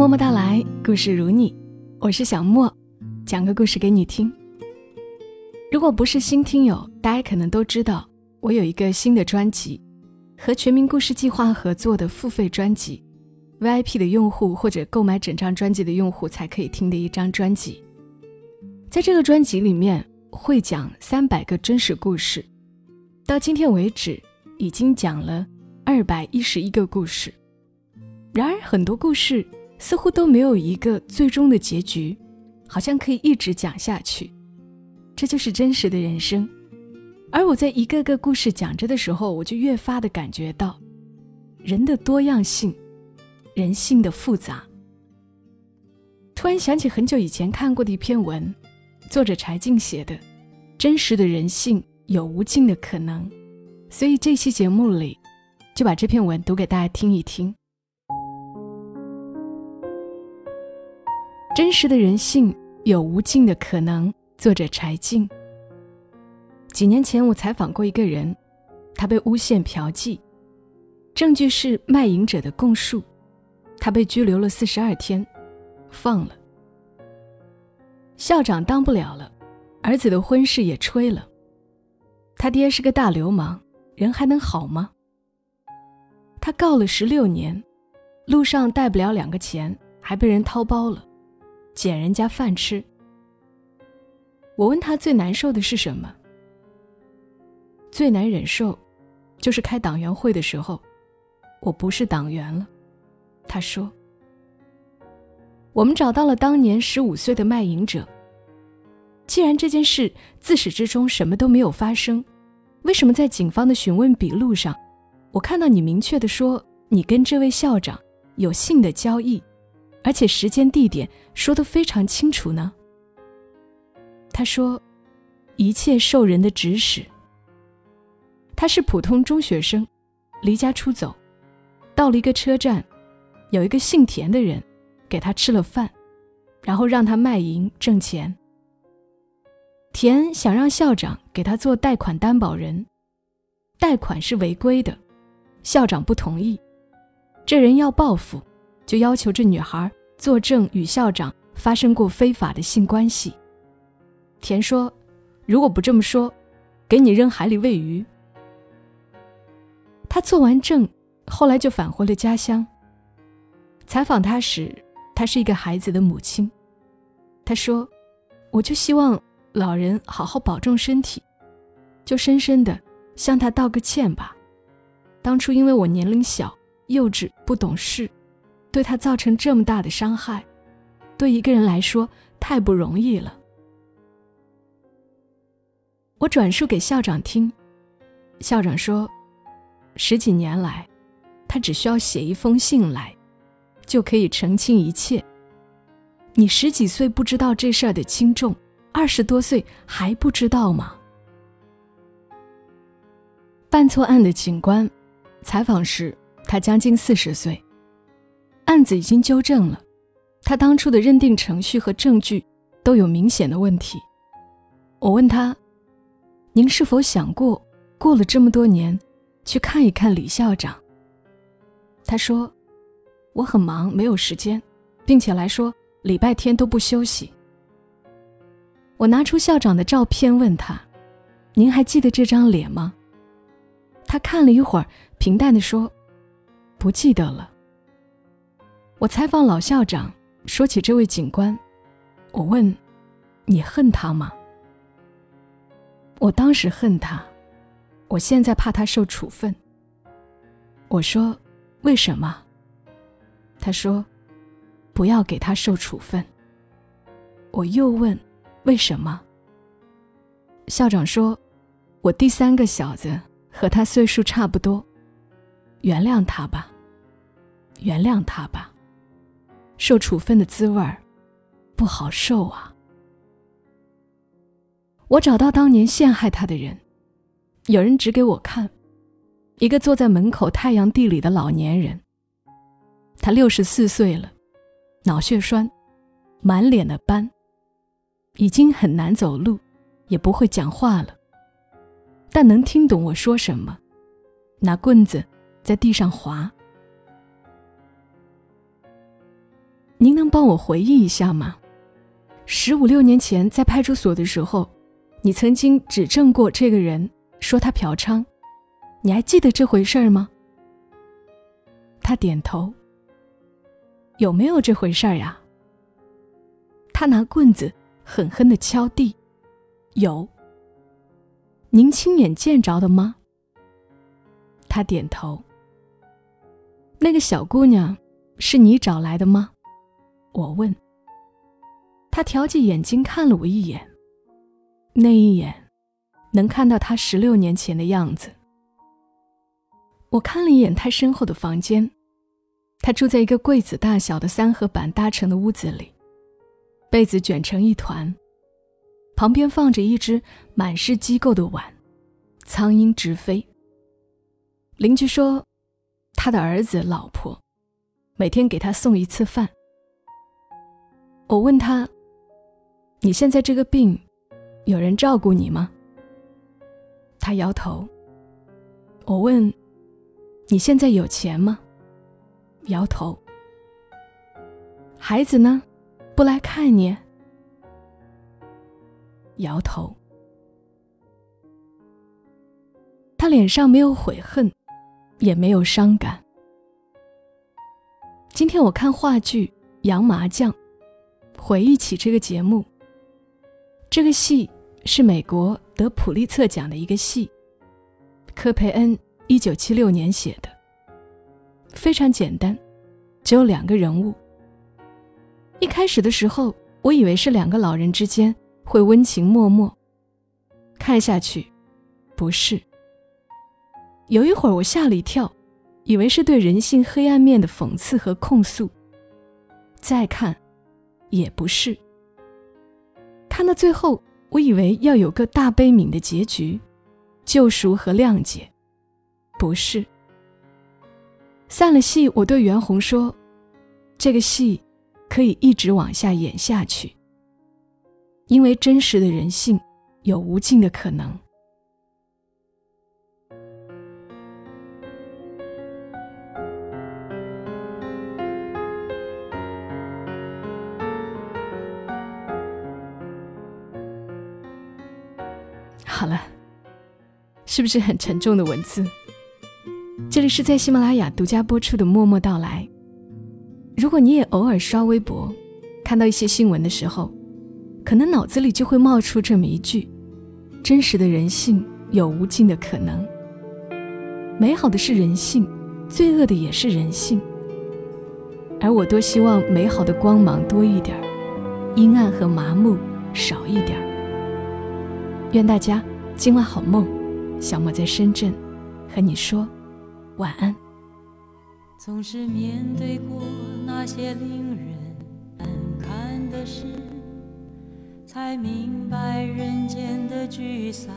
默默到来，故事如你，我是小莫，讲个故事给你听。如果不是新听友，大家可能都知道，我有一个新的专辑，和全民故事计划合作的付费专辑，VIP 的用户或者购买整张专辑的用户才可以听的一张专辑。在这个专辑里面，会讲三百个真实故事，到今天为止，已经讲了二百一十一个故事。然而，很多故事似乎都没有一个最终的结局，好像可以一直讲下去。这就是真实的人生。而我在一个个故事讲着的时候，我就越发的感觉到人的多样性，人性的复杂。突然想起很久以前看过的一篇文，作者柴静写的：“真实的人性有无尽的可能。”所以这期节目里，就把这篇文读给大家听一听。真实的人性有无尽的可能。作者柴静。几年前，我采访过一个人，他被诬陷嫖妓，证据是卖淫者的供述，他被拘留了四十二天，放了。校长当不了了，儿子的婚事也吹了。他爹是个大流氓，人还能好吗？他告了十六年，路上带不了两个钱，还被人掏包了。捡人家饭吃。我问他最难受的是什么？最难忍受，就是开党员会的时候，我不是党员了。他说：“我们找到了当年十五岁的卖淫者。既然这件事自始至终什么都没有发生，为什么在警方的询问笔录上，我看到你明确的说你跟这位校长有性的交易？”而且时间地点说得非常清楚呢。他说：“一切受人的指使。”他是普通中学生，离家出走，到了一个车站，有一个姓田的人给他吃了饭，然后让他卖淫挣钱。田想让校长给他做贷款担保人，贷款是违规的，校长不同意，这人要报复。就要求这女孩作证与校长发生过非法的性关系。田说：“如果不这么说，给你扔海里喂鱼。”他做完证，后来就返回了家乡。采访他时，他是一个孩子的母亲。他说：“我就希望老人好好保重身体，就深深的向他道个歉吧。当初因为我年龄小、幼稚、不懂事。”对他造成这么大的伤害，对一个人来说太不容易了。我转述给校长听，校长说，十几年来，他只需要写一封信来，就可以澄清一切。你十几岁不知道这事儿的轻重，二十多岁还不知道吗？办错案的警官，采访时他将近四十岁。案子已经纠正了，他当初的认定程序和证据都有明显的问题。我问他：“您是否想过，过了这么多年，去看一看李校长？”他说：“我很忙，没有时间，并且来说礼拜天都不休息。”我拿出校长的照片问他：“您还记得这张脸吗？”他看了一会儿，平淡地说：“不记得了。”我采访老校长，说起这位警官，我问：“你恨他吗？”我当时恨他，我现在怕他受处分。我说：“为什么？”他说：“不要给他受处分。”我又问：“为什么？”校长说：“我第三个小子和他岁数差不多，原谅他吧，原谅他吧。”受处分的滋味儿，不好受啊！我找到当年陷害他的人，有人指给我看，一个坐在门口太阳地里的老年人。他六十四岁了，脑血栓，满脸的斑，已经很难走路，也不会讲话了，但能听懂我说什么，拿棍子在地上划。您能帮我回忆一下吗？十五六年前在派出所的时候，你曾经指证过这个人，说他嫖娼，你还记得这回事儿吗？”他点头。有没有这回事儿呀？他拿棍子狠狠的敲地。有。您亲眼见着的吗？他点头。那个小姑娘是你找来的吗？我问。他挑起眼睛看了我一眼。那一眼，能看到他十六年前的样子。我看了一眼他身后的房间。他住在一个柜子大小的三合板搭成的屋子里，被子卷成一团，旁边放着一只满是机构的碗，苍蝇直飞。邻居说，他的儿子、老婆每天给他送一次饭。我问他：“你现在这个病，有人照顾你吗？”他摇头。我问：“你现在有钱吗？”摇头。孩子呢？不来看你？摇头。他脸上没有悔恨，也没有伤感。今天我看话剧《洋麻将》，回忆起这个节目。这个戏是美国得普利策奖的一个戏，科佩恩一九七六年写的。非常简单，只有两个人物。一开始的时候，我以为是两个老人之间会温情脉脉。看下去，不是。有一会儿我吓了一跳，以为是对人性黑暗面的讽刺和控诉。再看，也不是。看到最后，我以为要有个大悲悯的结局，救赎和谅解，不是。散了戏，我对袁弘说：“这个戏可以一直往下演下去，因为真实的人性有无尽的可能。”好了，是不是很沉重的文字？这里是在喜马拉雅独家播出的《默默到来》。如果你也偶尔刷微博，看到一些新闻的时候，可能脑子里就会冒出这么一句：“真实的人性有无尽的可能。美好的是人性，罪恶的也是人性。而我多希望美好的光芒多一点儿，阴暗和麻木少一点儿。愿大家今晚好梦。小莫在深圳，和你说。晚安。总是面对过那些令人难堪的事，才明白人间的聚散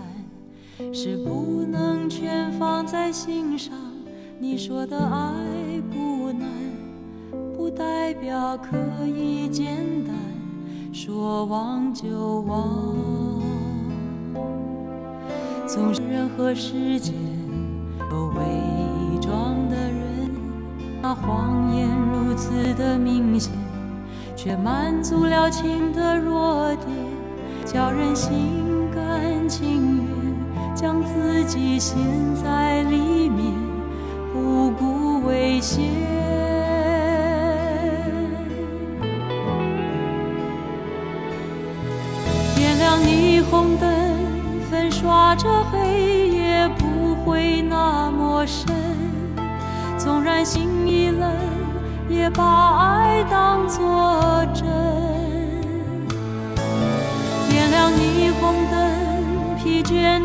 是不能全放在心上。你说的爱不难，不代表可以简单，说忘就忘。总是人和时间都伪装的人。那谎言如此的明显，却满足了情的弱点，叫人心甘情愿将自己陷在里面，不顾危险。点亮霓虹灯，粉刷着黑夜，不会那么深。纵然心已冷，也把爱当作真。点亮霓虹灯，疲倦